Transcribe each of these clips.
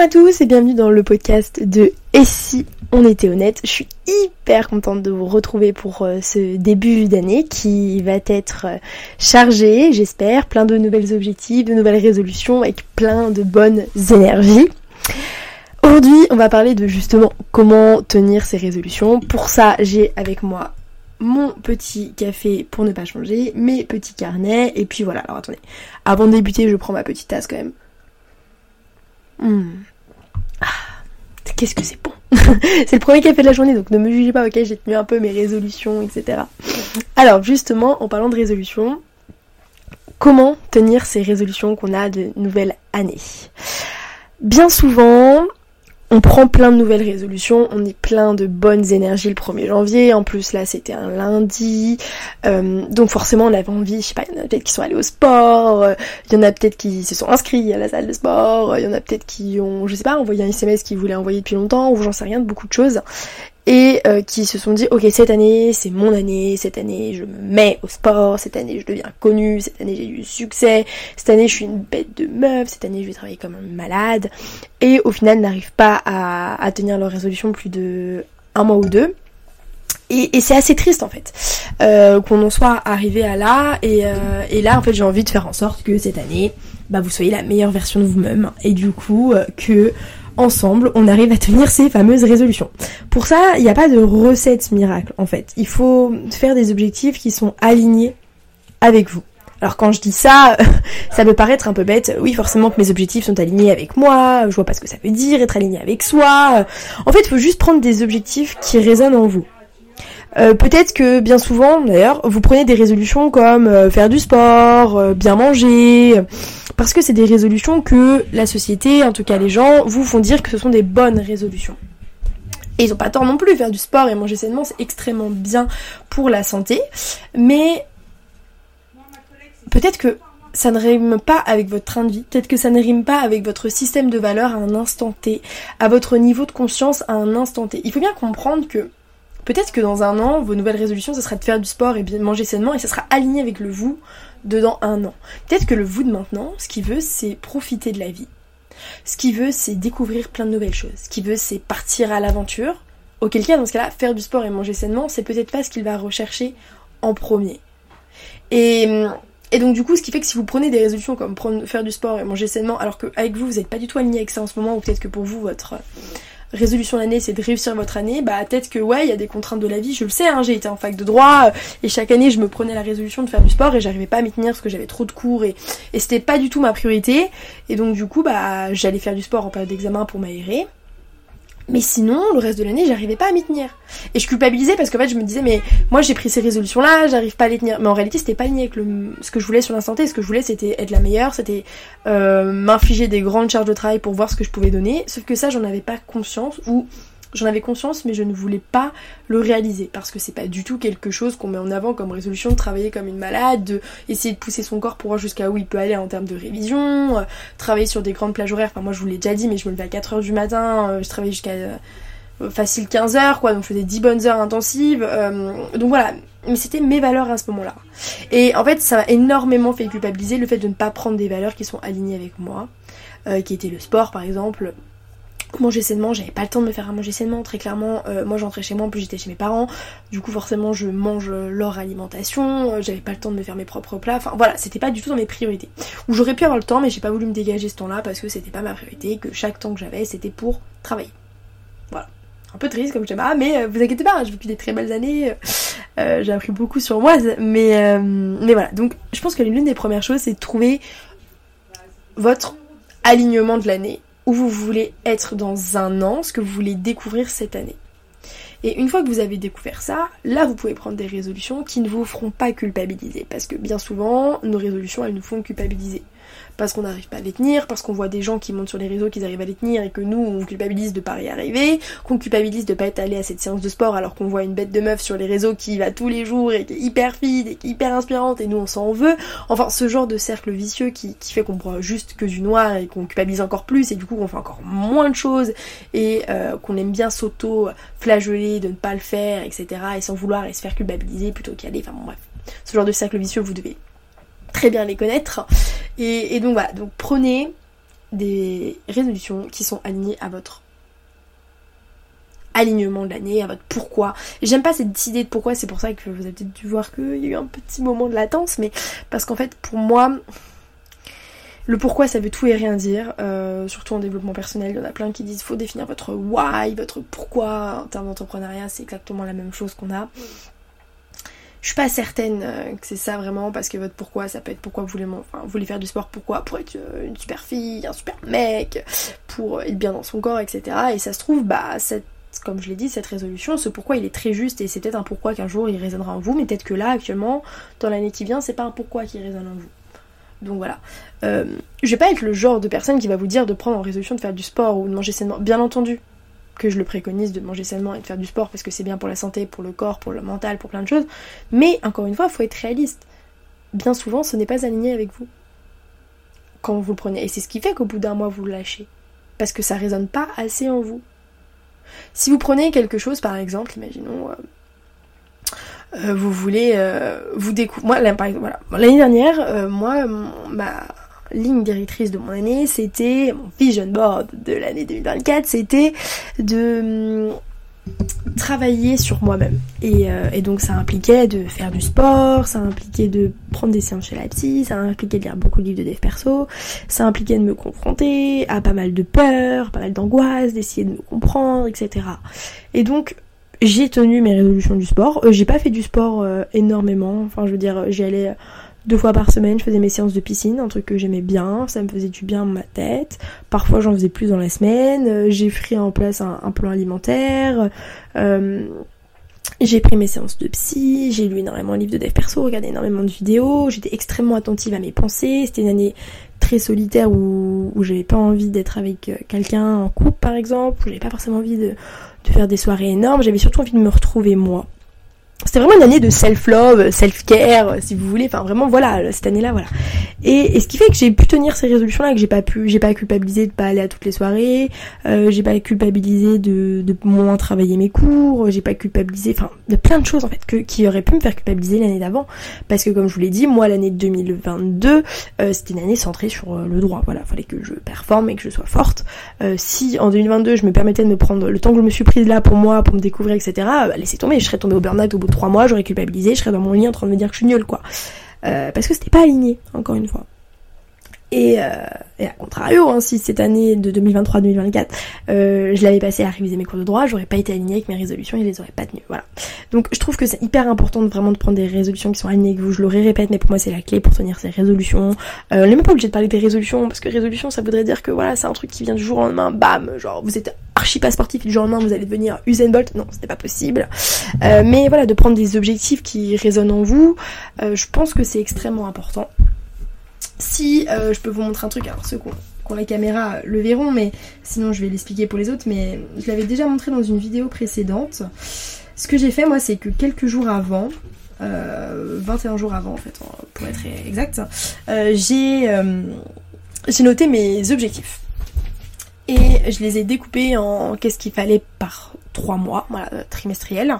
À tous et bienvenue dans le podcast de Et si on était honnête Je suis hyper contente de vous retrouver pour euh, ce début d'année qui va être euh, chargé, j'espère, plein de nouvelles objectifs, de nouvelles résolutions avec plein de bonnes énergies. Aujourd'hui, on va parler de justement comment tenir ces résolutions. Pour ça, j'ai avec moi mon petit café pour ne pas changer, mes petits carnets, et puis voilà, alors attendez. Avant de débuter, je prends ma petite tasse quand même. Ah, Qu'est-ce que c'est bon C'est le premier café de la journée, donc ne me jugez pas, ok J'ai tenu un peu mes résolutions, etc. Alors justement, en parlant de résolutions, comment tenir ces résolutions qu'on a de nouvelle année? Bien souvent, on prend plein de nouvelles résolutions, on est plein de bonnes énergies le 1er janvier, en plus là c'était un lundi, euh, donc forcément on avait envie, je sais pas, il y en a peut-être qui sont allés au sport, il y en a peut-être qui se sont inscrits à la salle de sport, il y en a peut-être qui ont, je sais pas, envoyé un SMS qu'ils voulaient envoyer depuis longtemps, ou j'en sais rien de beaucoup de choses et euh, qui se sont dit ok cette année c'est mon année, cette année je me mets au sport, cette année je deviens connue, cette année j'ai du succès, cette année je suis une bête de meuf, cette année je vais travailler comme un malade. Et au final n'arrivent pas à, tenir leur résolution plus de un mois ou deux. Et, c'est assez triste en fait euh, qu'on en soit arrivé à là. Et, euh, et là en fait j'ai envie de faire en sorte que cette année bah, vous soyez la meilleure version de vous-même. Et du coup que ensemble, on arrive à tenir ces fameuses résolutions. Pour ça, il n'y a pas de recette miracle en fait. Il faut faire des objectifs qui sont alignés avec vous. Alors quand je dis ça, ça peut paraître un peu bête. Oui, forcément que mes objectifs sont alignés avec moi. Je vois pas ce que ça veut dire être aligné avec soi. En fait, il faut juste prendre des objectifs qui résonnent en vous. Euh, peut-être que bien souvent, d'ailleurs, vous prenez des résolutions comme euh, faire du sport, euh, bien manger, parce que c'est des résolutions que la société, en tout cas les gens, vous font dire que ce sont des bonnes résolutions. Et ils ont pas tort non plus, faire du sport et manger sainement, c'est extrêmement bien pour la santé, mais peut-être que ça ne rime pas avec votre train de vie, peut-être que ça ne rime pas avec votre système de valeurs à un instant T, à votre niveau de conscience à un instant T. Il faut bien comprendre que peut-être que dans un an, vos nouvelles résolutions, ce sera de faire du sport et manger sainement, et ça sera aligné avec le vous de dans un an. Peut-être que le vous de maintenant, ce qu'il veut, c'est profiter de la vie. Ce qu'il veut, c'est découvrir plein de nouvelles choses. Ce qu'il veut, c'est partir à l'aventure. Auquel cas, dans ce cas-là, faire du sport et manger sainement, c'est peut-être pas ce qu'il va rechercher en premier. Et, et donc du coup, ce qui fait que si vous prenez des résolutions comme faire du sport et manger sainement, alors qu'avec vous, vous n'êtes pas du tout aligné avec ça en ce moment, ou peut-être que pour vous, votre résolution d'année, c'est de réussir votre année, bah peut-être que ouais, il y a des contraintes de la vie, je le sais, hein, j'ai été en fac de droit, euh, et chaque année je me prenais la résolution de faire du sport et j'arrivais pas à m'y tenir parce que j'avais trop de cours et, et c'était pas du tout ma priorité. Et donc du coup, bah j'allais faire du sport en période d'examen pour m'aérer. Mais sinon, le reste de l'année, j'arrivais pas à m'y tenir. Et je culpabilisais parce qu'en fait, je me disais, mais moi j'ai pris ces résolutions-là, j'arrive pas à les tenir. Mais en réalité, c'était pas aligné avec le, ce que je voulais sur l'instant T. Ce que je voulais, c'était être la meilleure, c'était euh, m'infliger des grandes charges de travail pour voir ce que je pouvais donner. Sauf que ça, j'en avais pas conscience ou J'en avais conscience, mais je ne voulais pas le réaliser parce que c'est pas du tout quelque chose qu'on met en avant comme résolution de travailler comme une malade, de essayer de pousser son corps pour voir jusqu'à où il peut aller en termes de révision, euh, travailler sur des grandes plages horaires. Enfin, moi je vous l'ai déjà dit, mais je me levais à 4h du matin, euh, je travaillais jusqu'à euh, facile 15 heures, quoi, donc je faisais 10 bonnes heures intensives. donc voilà, mais c'était mes valeurs à ce moment-là. Et en fait, ça m'a énormément fait culpabiliser le fait de ne pas prendre des valeurs qui sont alignées avec moi, qui était le sport par exemple manger sainement, j'avais pas le temps de me faire à manger sainement, très clairement, euh, moi j'entrais chez moi, en plus j'étais chez mes parents, du coup forcément je mange leur alimentation, euh, j'avais pas le temps de me faire mes propres plats, enfin voilà, c'était pas du tout dans mes priorités. Ou j'aurais pu avoir le temps, mais j'ai pas voulu me dégager ce temps-là parce que c'était pas ma priorité, que chaque temps que j'avais c'était pour travailler. Voilà. Un peu triste comme je dis, ah mais euh, vous inquiétez pas, j'ai vécu des très belles années, euh, j'ai appris beaucoup sur moi, mais, euh, mais voilà, donc je pense que l'une des premières choses c'est de trouver votre alignement de l'année où vous voulez être dans un an, ce que vous voulez découvrir cette année. Et une fois que vous avez découvert ça, là vous pouvez prendre des résolutions qui ne vous feront pas culpabiliser. Parce que bien souvent, nos résolutions, elles nous font culpabiliser. Parce qu'on n'arrive pas à les tenir, parce qu'on voit des gens qui montent sur les réseaux qu'ils arrivent à les tenir et que nous on culpabilise de pas y arriver, qu'on culpabilise de pas être allé à cette séance de sport alors qu'on voit une bête de meuf sur les réseaux qui va tous les jours et qui est hyper fit et qui est hyper inspirante et nous on s'en veut. Enfin ce genre de cercle vicieux qui, fait qu'on voit juste que du noir et qu'on culpabilise encore plus et du coup on fait encore moins de choses et euh, qu'on aime bien s'auto-flageller de ne pas le faire, etc. et sans vouloir et se faire culpabiliser plutôt qu'y aller. Enfin bon bref. Ce genre de cercle vicieux vous devez très bien les connaître. Et, donc voilà, donc prenez des résolutions qui sont alignées à votre alignement de l'année, à votre pourquoi. J'aime pas cette idée de pourquoi, c'est pour ça que vous avez peut-être dû voir qu'il y a eu un petit moment de latence, mais parce qu'en fait, pour moi, le pourquoi ça veut tout et rien dire, euh, surtout en développement personnel, il y en a plein qui disent faut définir votre why, votre pourquoi. En termes d'entrepreneuriat, c'est exactement la même chose qu'on a. Je suis pas certaine euh, que c'est ça vraiment parce que votre pourquoi ça peut être pourquoi vous voulez, faire du sport, pourquoi Pour être euh, une super fille, un super mec, pour être bien dans son corps, etc. Et ça se trouve, bah comme je l'ai dit, cette résolution, ce pourquoi il est très juste et c'est peut-être un pourquoi qu'un jour il résonnera en vous, mais peut-être que là, actuellement, dans l'année qui vient, c'est pas un pourquoi qui résonne en vous. Donc voilà. Euh, je vais pas être le genre de personne qui va vous dire de prendre en résolution de faire du sport ou de manger sainement. Bien entendu que je le préconise de manger sainement et de faire du sport parce que c'est bien pour la santé, pour le corps, pour le mental, pour plein de choses. Mais encore une fois, il faut être réaliste. Bien souvent, ce n'est pas aligné avec vous quand vous le prenez. Et c'est ce qui fait qu'au bout d'un mois, vous le lâchez. Parce que ça résonne pas assez en vous. Si vous prenez quelque chose, par exemple, imaginons, euh, euh, vous voulez euh, vous découvrir. Moi. L'année dernière, moi, ma ligne directrice de mon année, c'était mon vision board de l'année 2024, c'était de travailler sur moi-même. Euh, et, donc ça impliquait de faire du sport, ça impliquait de prendre des séances chez la psy, ça impliquait de lire beaucoup de livres de dev perso, ça impliquait de me confronter à pas mal de peurs, pas mal d'angoisse, d'essayer de me comprendre, etc. Et donc j'ai tenu mes résolutions du sport. Euh, j'ai pas fait du sport euh, énormément, enfin je veux dire j'y allais deux fois par semaine, je faisais mes séances de piscine, un truc que j'aimais bien, ça me faisait du bien ma tête. Parfois j'en faisais plus dans la semaine, euh, j'ai pris en place un, plan alimentaire, euh, j'ai pris mes séances de psy, j'ai lu énormément de livres de dev perso, regardé énormément de vidéos, j'étais extrêmement attentive à mes pensées, c'était une année très solitaire où, j'avais pas envie d'être avec euh, quelqu'un en couple par exemple, j'avais pas forcément envie de faire des soirées énormes, j'avais surtout envie de me retrouver moi. C'était vraiment une année de self-love, self-care, si vous voulez. Enfin, vraiment, voilà, cette année-là, voilà. Et, ce qui fait que j'ai pu tenir ces résolutions-là, que j'ai pas pu, j'ai pas culpabilisé de pas aller à toutes les soirées, euh, j'ai pas culpabilisé de, de moins travailler mes cours, j'ai pas culpabilisé, enfin, de plein de choses en fait que, qui auraient pu me faire culpabiliser l'année d'avant. Parce que comme je vous l'ai dit, moi, l'année 2022, euh, c'était une année centrée sur euh, le droit. Voilà, fallait que je performe et que je sois forte. Euh, si en 2022, je me permettais de me prendre le temps que je me suis prise là pour moi, pour me découvrir, etc., bah, laissez tomber, je serais tombée au burn-out au bout trois mois, j'aurais culpabilisé, je serais dans mon lit en train de me dire que je suis nulle, quoi. Euh, parce que c'était pas aligné, encore une fois. Et, euh, à contrario, hein, si cette année de 2023-2024, euh, je l'avais passé à réviser mes cours de droit, j'aurais pas été alignée avec mes résolutions et je les aurais pas tenues. Voilà. Donc je trouve que c'est hyper important de vraiment de prendre des résolutions qui sont alignées avec vous. Je le répète, mais pour moi c'est la clé pour tenir ces résolutions. Euh, on n'est même pas obligé de parler des résolutions parce que résolution ça voudrait dire que voilà c'est un truc qui vient du jour au lendemain, bam, genre vous êtes archi pas sportif du jour au lendemain vous allez devenir Usain Bolt. Non, c'était pas possible. Euh, mais voilà, de prendre des objectifs qui résonnent en vous, euh, je pense que c'est extrêmement important. Si euh, je peux vous montrer un truc, alors ceux qui ont, la caméra le verront, mais sinon je vais l'expliquer pour les autres, mais je l'avais déjà montré dans une vidéo précédente. Ce que j'ai fait moi c'est que quelques jours avant, 21 euh, jours avant en fait pour être exact, j'ai noté mes objectifs. Et je les ai découpés en qu'est-ce qu'il fallait par trois mois, voilà, trimestriel,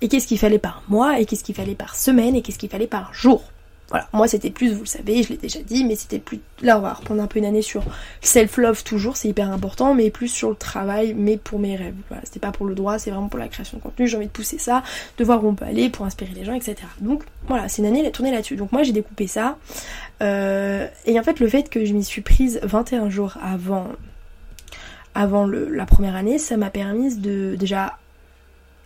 et qu'est-ce qu'il fallait par mois, et qu'est-ce qu'il fallait par semaine, et qu'est-ce qu'il fallait par jour. Voilà, moi c'était plus, vous le savez, je l'ai déjà dit, mais c'était plus. Là, on va reprendre un peu une année sur self-love toujours, c'est hyper important, mais plus sur le travail, mais pour mes rêves. Voilà, c'était pas pour le droit, c'est vraiment pour la création de contenu, j'ai envie de pousser ça, de voir où on peut aller pour inspirer les gens, etc. Donc voilà, c'est une année tournée là-dessus. Donc moi j'ai découpé ça. Euh, et en fait, le fait que je m'y suis prise 21 jours avant avant la première année, ça m'a permis de déjà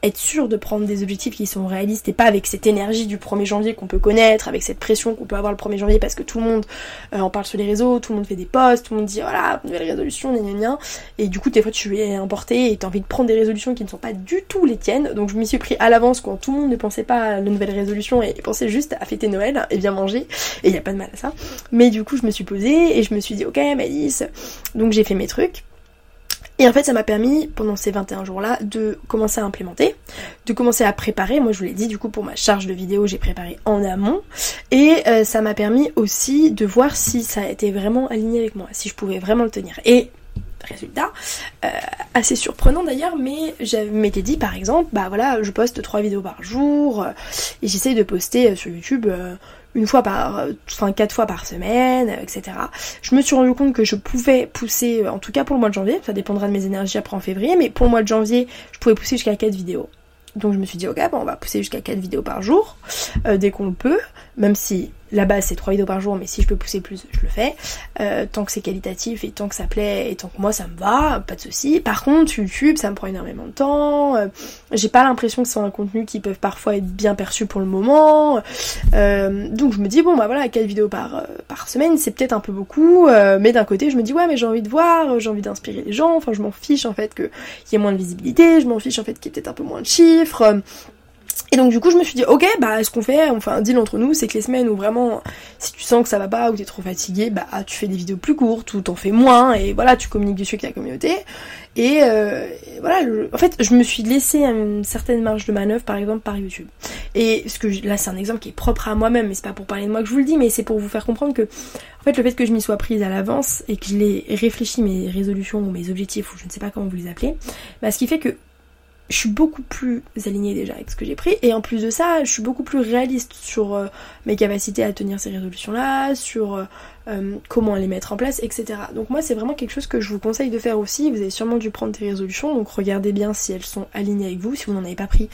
être sûr de prendre des objectifs qui sont réalistes et pas avec cette énergie du 1er janvier qu'on peut connaître, avec cette pression qu'on peut avoir le 1er janvier parce que tout le monde euh, en parle sur les réseaux, tout le monde fait des posts, tout le monde dit voilà, nouvelle résolution, gna. Et du coup, des fois, tu es emporté et t'as envie de prendre des résolutions qui ne sont pas du tout les tiennes. Donc, je m'y suis pris à l'avance quand tout le monde ne pensait pas à la nouvelle résolution et pensait juste à fêter Noël et bien manger. Et il n'y a pas de mal à ça. Mais du coup, je me suis posée et je me suis dit ok, Malice. Donc, j'ai fait mes trucs. Et en fait, ça m'a permis, pendant ces 21 jours-là, de commencer à implémenter, de commencer à préparer. Moi, je vous l'ai dit, du coup, pour ma charge de vidéo, j'ai préparé en amont. Et euh, ça m'a permis aussi de voir si ça été vraiment aligné avec moi, si je pouvais vraiment le tenir. Et résultat, euh, assez surprenant d'ailleurs, mais je m'étais dit par exemple, bah voilà, je poste trois vidéos par jour euh, et j'essaye de poster sur YouTube une fois par, enfin quatre fois par semaine, etc. Je me suis rendu compte que je pouvais pousser, en tout cas pour le mois de janvier, ça dépendra de mes énergies après en février, mais pour le mois de janvier, je pouvais pousser jusqu'à quatre vidéos. Donc je me suis dit ok bon on va pousser jusqu'à 4 vidéos par jour dès qu'on le peut, même si la base c'est 3 vidéos par jour, mais si je peux pousser plus, je le fais. Euh, tant que c'est qualitatif et tant que ça plaît et tant que moi ça me va, pas de souci. Par contre, YouTube, ça me prend énormément de temps. Euh, j'ai pas l'impression que c'est un contenu qui peut parfois être bien perçu pour le moment. Euh, donc je me dis bon bah voilà, 4 vidéos par, par semaine, c'est peut-être un peu beaucoup. mais d'un côté, je me dis ouais mais j'ai envie de voir, j'ai envie d'inspirer les gens. Enfin je m'en fiche en fait qu'il y ait moins de visibilité, je m'en fiche en fait qu'il y ait peut-être un peu moins de chiffres. Et donc du coup je me suis dit ok bah ce qu'on fait, enfin un deal entre nous, c'est que les semaines où vraiment si tu sens que ça va pas ou t'es trop fatigué, bah tu fais des vidéos plus courtes ou t'en fais moins et voilà tu communiques dessus avec ta communauté. Et, euh, voilà, en fait je me suis laissé une certaine marge de manœuvre par exemple par YouTube. Et ce que là c'est un exemple qui est propre à moi-même, mais c'est pas pour parler de moi que je vous le dis, mais c'est pour vous faire comprendre que en fait le fait que je m'y sois prise à l'avance et que je l'ai réfléchi mes résolutions ou mes objectifs ou je ne sais pas comment vous les appelez, bah ce qui fait que je suis beaucoup plus alignée déjà avec ce que j'ai pris. Et en plus de ça je suis beaucoup plus réaliste sur euh, mes capacités à tenir ces résolutions là sur euh, euh, comment les mettre en place etc donc moi c'est vraiment quelque chose que je vous conseille de faire aussi. Vous avez sûrement dû prendre des résolutions donc regardez bien si elles sont alignées avec vous si vous n'en avez pas pris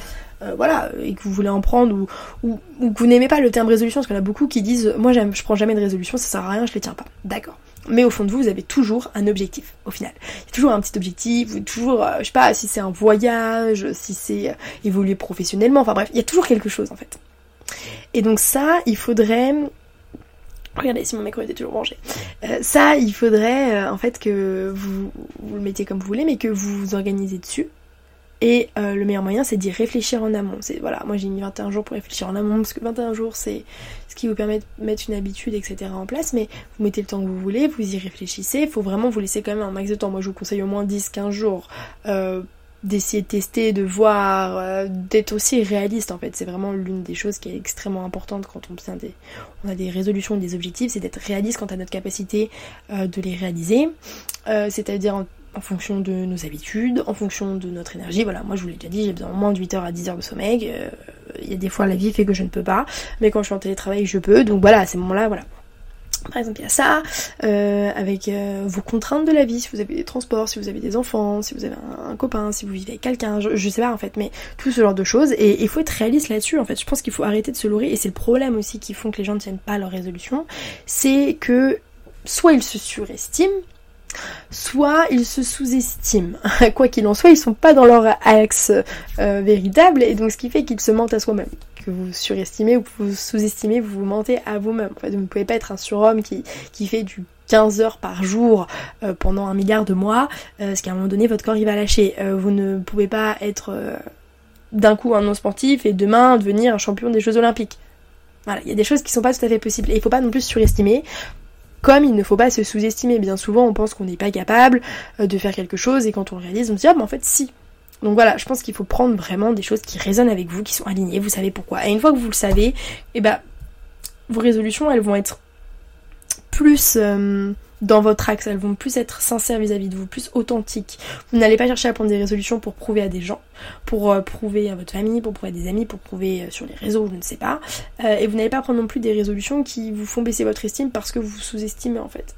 voilà et que vous voulez en prendre ou, ou, ou que vous n'aimez pas le terme résolution parce qu'il y en a beaucoup qui disent moi je prends jamais de résolution ça sert à rien je les tiens pas. D'accord mais au fond de vous, vous avez toujours un objectif, au final. Il y a toujours un petit objectif, toujours, euh, je sais pas, si c'est un voyage, si c'est euh, évoluer professionnellement, enfin bref, il y a toujours quelque chose en fait. Et donc ça, il faudrait... Regardez si mon micro était toujours rangé. Euh, ça, il faudrait en fait que vous, vous le mettiez comme vous voulez, mais que vous vous organisez dessus. Et le meilleur moyen, c'est d'y réfléchir en amont. C'est voilà, moi j'ai mis 21 jours pour réfléchir en amont parce que 21 jours, c'est ce qui vous permet de mettre une habitude, etc. en place, mais vous mettez le temps que vous voulez, vous y réfléchissez, il faut vraiment vous laisser quand même un max de temps. Moi je vous conseille au moins 10-15 jours. Euh, d'essayer de tester, de voir, euh, d'être aussi réaliste en fait. C'est vraiment l'une des choses qui est extrêmement importante quand on, des, on a des résolutions, des objectifs, c'est d'être réaliste quant à notre capacité euh, de les réaliser. C'est-à-dire en fonction de nos habitudes, en fonction de notre énergie. Voilà, moi je vous l'ai déjà dit, j'ai besoin au moins de 8 heures à 10 heures de sommeil. Euh, il y a des fois la vie fait que je ne peux pas, mais quand je suis en télétravail je peux. Donc voilà, à ces moments-là, voilà. Par exemple, il y a ça, euh, avec euh, vos contraintes de la vie, si vous avez des transports, si vous avez des enfants, si vous avez un, copain, si vous vivez avec quelqu'un, je, je, sais pas en fait, mais tout ce genre de choses. Et il faut être réaliste là-dessus, en fait. Je pense qu'il faut arrêter de se louer, et c'est le problème aussi qui font que les gens ne tiennent pas leur résolution, c'est que soit ils se surestiment, soit ils se sous-estiment. Quoi qu'il en soit, ils sont pas dans leur axe euh, véritable et donc ce qui fait qu'ils se mentent à soi-même. Que vous surestimez ou que vous sous-estimez, vous vous mentez à vous-même. Vous ne pouvez pas être un surhomme qui, fait du 15 heures par jour euh, pendant un milliard de mois, euh, parce qu'à un moment donné, votre corps il va lâcher. vous ne pouvez pas être d'un coup un non-sportif et demain devenir un champion des Jeux Olympiques. Voilà, il y a des choses qui sont pas tout à fait possibles. Et il faut pas non plus surestimer. Comme il ne faut pas se sous-estimer. Bien souvent, on pense qu'on n'est pas capable euh, de faire quelque chose et quand on le réalise, on se dit ah mais en fait si. Donc voilà, je pense qu'il faut prendre vraiment des choses qui résonnent avec vous, qui sont alignées, vous savez pourquoi. Et une fois que vous le savez, eh ben vos résolutions elles vont être plus euh, dans votre axe, elles vont plus être sincères vis-à-vis de vous, plus authentiques. Vous n'allez pas chercher à prendre des résolutions pour prouver à des gens, pour euh, prouver à votre famille, pour prouver à des amis, pour prouver euh, sur les réseaux, je ne sais pas. Euh, et vous n'allez pas prendre non plus des résolutions qui vous font baisser votre estime parce que vous sous-estimez en fait.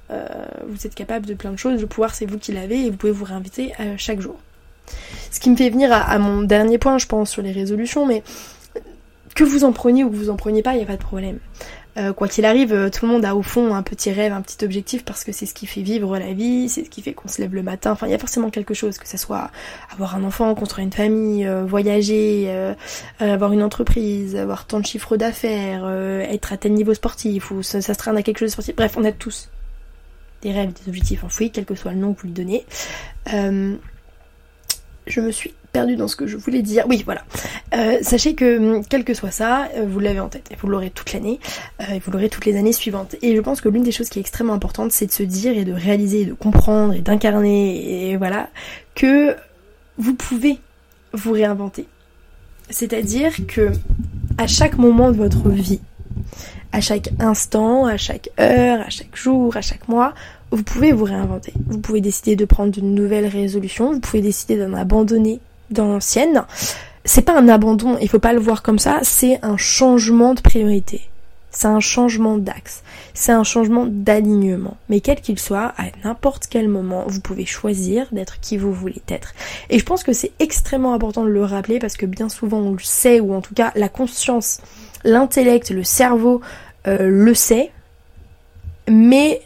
vous êtes capable de plein de choses, le pouvoir c'est vous qui l'avez et vous pouvez vous réinviter chaque jour. Ce qui me fait venir à, mon dernier point, je pense, sur les résolutions, mais que vous en preniez ou que vous en preniez pas, il n'y a pas de problème. Euh, quoi qu'il arrive, euh, tout le monde a au fond un petit rêve, un petit objectif parce que c'est ce qui fait vivre la vie, c'est ce qui fait qu'on se lève le matin. Enfin, il y a forcément quelque chose, que ce soit avoir un enfant, construire une famille, euh, voyager, avoir une entreprise, avoir tant de chiffres d'affaires, être à tel niveau sportif ou ça, se traîne à quelque chose de sportif. Bref, on a tous des rêves, des objectifs enfouis, quel que soit le nom que vous lui donnez. je me suis perdu dans ce que je voulais dire. Oui, voilà. Euh, sachez que hum, quel que soit ça, euh, vous l'avez en tête et vous l'aurez toute l'année euh, et vous l'aurez toutes les années suivantes. Et je pense que l'une des choses qui est extrêmement importante, c'est de se dire et de réaliser, et de comprendre et d'incarner et voilà que vous pouvez vous réinventer. C'est-à-dire que à chaque moment de votre vie, À chaque instant, à chaque heure, à chaque jour, à chaque mois, vous pouvez vous réinventer. Vous pouvez décider de prendre de nouvelles résolutions, vous pouvez décider d'en abandonner dans l'ancienne. C'est pas un abandon, il faut pas le voir comme ça, c'est un changement de priorité. C'est un changement d'axe. C'est un changement d'alignement. Mais quel qu'il soit, à n'importe quel moment, vous pouvez choisir d'être qui vous voulez être. Et je pense que c'est extrêmement important de le rappeler parce que bien souvent on le sait, ou en tout cas la conscience, l'intellect, le cerveau euh, le sait, mais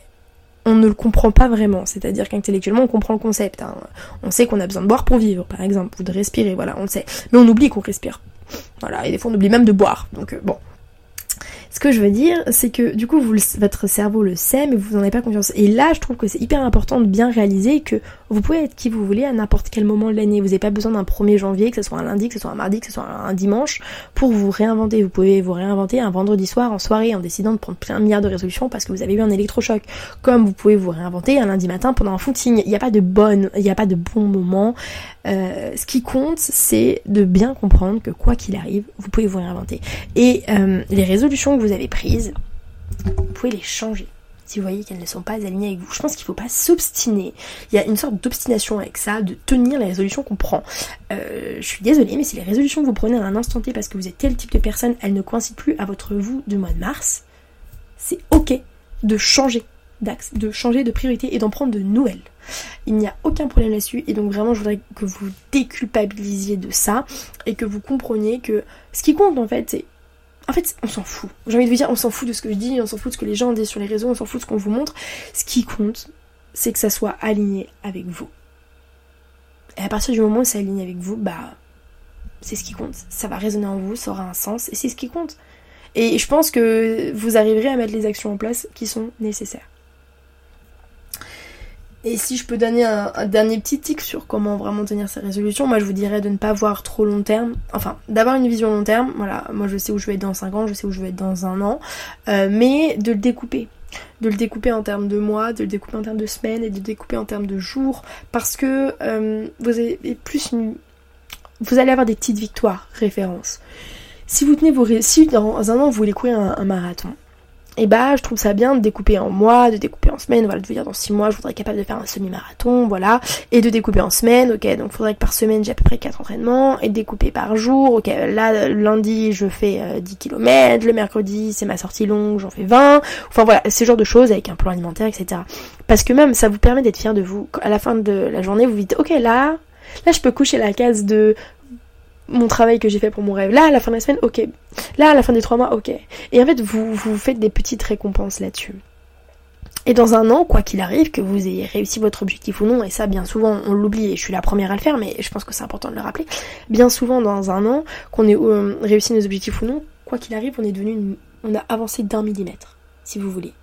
on ne le comprend pas vraiment. C'est-à-dire qu'intellectuellement, on comprend le concept. Hein. On sait qu'on a besoin de boire pour vivre, par exemple, ou de respirer, voilà, on le sait. Mais on oublie qu'on respire. Voilà, et des fois on oublie même de boire. Donc euh, bon, ce que je veux dire, c'est que du coup, votre cerveau le sait, mais vous n'en avez pas confiance. Et là, je trouve que c'est hyper important de bien réaliser que vous pouvez être qui vous voulez à n'importe quel moment de l'année. Vous n'avez pas besoin d'un 1er janvier, que ce soit un lundi, que ce soit un mardi, que ce soit un dimanche, pour vous réinventer. Vous pouvez vous réinventer un vendredi soir en soirée en décidant de prendre plein de milliards de résolutions parce que vous avez eu un électrochoc. Comme vous pouvez vous réinventer un lundi matin pendant un footing. Il n'y a pas de bonne, il n'y a pas de bon moment. Euh, ce qui compte, c'est de bien comprendre que quoi qu'il arrive, vous pouvez vous réinventer. Et euh, les résolutions que vous avez prises, vous pouvez les changer si vous voyez qu'elles ne sont pas alignées avec vous. Je pense qu'il ne faut pas s'obstiner. Il y a une sorte d'obstination avec ça, de tenir les résolutions qu'on prend. Euh, je suis désolée, mais si les résolutions que vous prenez à un instant T parce que vous êtes tel type de personne, elles ne coïncident plus à votre vous du mois de mars, c'est ok de changer d'axe, de changer de priorité et d'en prendre de nouvelles. Il n'y a aucun problème là-dessus et donc vraiment je voudrais que vous déculpabilisiez de ça et que vous compreniez que ce qui compte en fait c'est en fait, on s'en fout. J'ai envie de vous dire, on s'en fout de ce que je dis, on s'en fout de ce que les gens disent sur les réseaux, on s'en fout de ce qu'on vous montre. Ce qui compte, c'est que ça soit aligné avec vous. Et à partir du moment où c'est aligné avec vous, bah, c'est ce qui compte. Ça va résonner en vous, ça aura un sens, et c'est ce qui compte. Et je pense que vous arriverez à mettre les actions en place qui sont nécessaires. Et si je peux donner un, dernier petit tic sur comment vraiment tenir ses résolutions, moi je vous dirais de ne pas voir trop long terme, enfin d'avoir une vision long terme, voilà, moi je sais où je vais être dans 5 ans, je sais où je vais être dans un an, euh, mais de le découper. De le découper en termes de mois, de le découper en termes de semaines et de le découper en termes de jours, parce que euh, vous avez plus. Vous allez avoir des petites victoires, références. Si vous tenez vos... Si dans un an vous voulez courir un marathon, et bah je trouve ça bien de découper en mois, de découper en semaines, voilà, de vous dire dans 6 mois je voudrais être capable de faire un semi-marathon, voilà, et de découper en semaines, ok, donc faudrait que par semaine j'ai à peu près 4 entraînements, et découper par jour, ok, là lundi je fais 10 euh, km, le mercredi c'est ma sortie longue, j'en fais 20, enfin voilà, ce genre de choses avec un plan alimentaire, etc. Parce que même ça vous permet d'être fier de vous, à la fin de la journée vous dites, ok là, là je peux coucher la case de mon travail que j'ai fait pour mon rêve. Là, à la fin de la semaine, ok. Là, à la fin des trois mois, ok. Et en fait, vous, vous faites des petites récompenses là-dessus. Et dans un an, quoi qu'il arrive, que vous ayez réussi votre objectif ou non, et ça bien souvent on l'oublie, et je suis la première à le faire, mais je pense que c'est important de le rappeler, bien souvent dans un an, qu'on ait euh, réussi nos objectifs ou non, quoi qu'il arrive, on est devenu, on a avancé d'un millimètre, si vous voulez.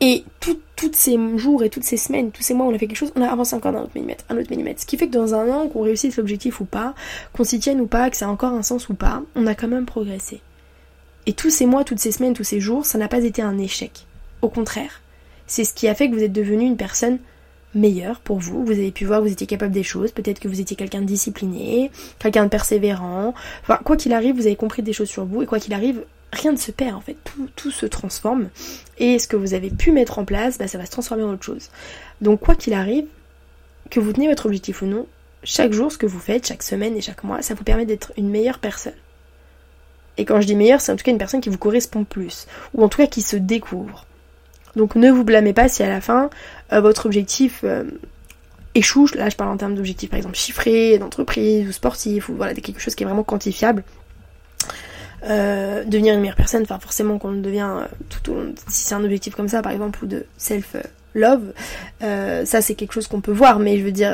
Et tous ces jours et toutes ces semaines, tous ces mois, on a fait quelque chose, on a avancé encore d'un autre millimètre, un autre millimètre. Ce qui fait que dans un an, qu'on réussisse l'objectif ou pas, qu'on s'y tienne ou pas, que ça a encore un sens ou pas, on a quand même progressé. Et tous ces mois, toutes ces semaines, tous ces jours, ça n'a pas été un échec. Au contraire, c'est ce qui a fait que vous êtes devenu une personne meilleure pour vous. Vous avez pu voir que vous étiez capable des choses. Peut-être que vous étiez quelqu'un de discipliné, quelqu'un de persévérant. Enfin, quoi qu'il arrive, vous avez compris des choses sur vous. Et quoi qu'il arrive, rien ne se perd en fait, tout, se transforme. Et ce que vous avez pu mettre en place, bah, ça va se transformer en autre chose. Donc quoi qu'il arrive, que vous tenez votre objectif ou non, chaque jour ce que vous faites, chaque semaine et chaque mois, ça vous permet d'être une meilleure personne. Et quand je dis meilleure, c'est en tout cas une personne qui vous correspond plus, ou en tout cas qui se découvre. Donc ne vous blâmez pas si à la fin euh, votre objectif euh, échoue. Là, je parle en termes d'objectifs, par exemple chiffrés, d'entreprise ou sportif, ou voilà, quelque chose qui est vraiment quantifiable. Euh, devenir une meilleure personne, enfin forcément qu'on le devient euh, tout au long, si c'est un objectif comme ça par exemple, ou de self love, euh, ça c'est quelque chose qu'on peut voir, mais je veux dire,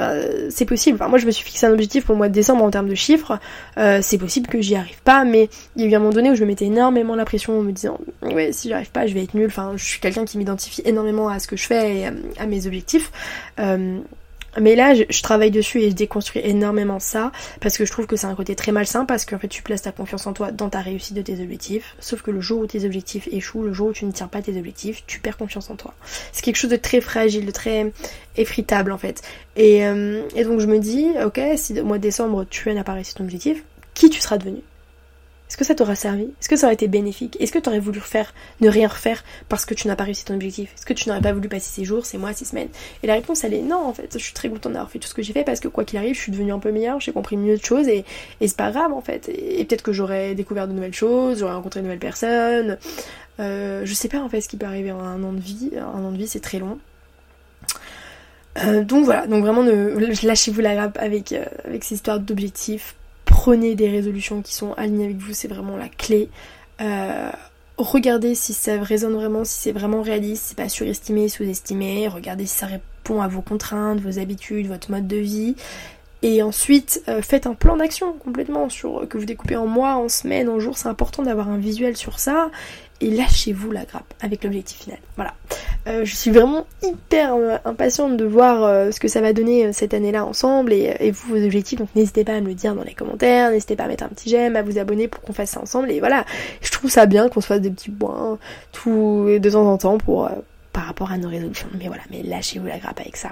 c'est possible. Enfin, moi je me suis fixé un objectif pour le mois de décembre en termes de chiffres, c'est possible que j'y arrive pas, mais il y a eu un moment donné où je me mettais énormément la pression en me disant, ouais, si j'y arrive pas, je vais être nulle. Enfin, je suis quelqu'un qui m'identifie énormément à ce que je fais et à mes objectifs. Mais là, je, travaille dessus et je déconstruis énormément ça parce que je trouve que c'est un côté très malsain parce qu'en fait, tu places ta confiance en toi dans ta réussite de tes objectifs. Sauf que le jour où tes objectifs échouent, le jour où tu ne tiens pas tes objectifs, tu perds confiance en toi. C'est quelque chose de très fragile, de très effritable en fait. Et, euh, donc je me dis, ok, si au mois de décembre tu n'as pas réussi ton objectif, qui tu seras devenu? Est-ce que ça t'aura servi? Est-ce que ça aurait été bénéfique? Est-ce que tu aurais voulu refaire, ne rien refaire parce que tu n'as pas réussi ton objectif? Est-ce que tu n'aurais pas voulu passer ces jours, ces mois, ces semaines? Et la réponse elle est non en fait. Je suis très contente d'avoir fait tout ce que j'ai fait parce que quoi qu'il arrive, je suis devenue un peu meilleure, j'ai compris mieux de choses et, c'est pas grave en fait. Et, peut-être que j'aurais découvert de nouvelles choses, j'aurais rencontré de nouvelles personnes. Euh, je sais pas en fait ce qui peut arriver en un an de vie. Un an de vie c'est très long. Euh, donc voilà, donc vraiment lâchez-vous la grappe avec, euh, avec ces histoires d'objectifs prenez des résolutions qui sont alignées avec vous, c'est vraiment la clé. Euh, regardez si ça résonne vraiment, si c'est vraiment réaliste, c'est pas surestimé, sous-estimé. Regardez si ça répond à vos contraintes, vos habitudes, votre mode de vie. Et ensuite, euh, faites un plan d'action complètement sur que vous découpez en mois, en semaines, en jours. C'est important d'avoir un visuel sur ça. Et lâchez-vous la grappe avec l'objectif final. Voilà. Euh, je suis vraiment hyper euh, impatiente de voir ce que ça va donner cette année-là ensemble et, vous vos objectifs. Donc n'hésitez pas à me le dire dans les commentaires, n'hésitez pas à mettre un petit j'aime, à vous abonner pour qu'on fasse ça ensemble. Et voilà, je trouve ça bien qu'on se fasse des petits points tout de temps en temps pour par rapport à nos résolutions. Mais voilà, mais lâchez-vous la grappe avec ça.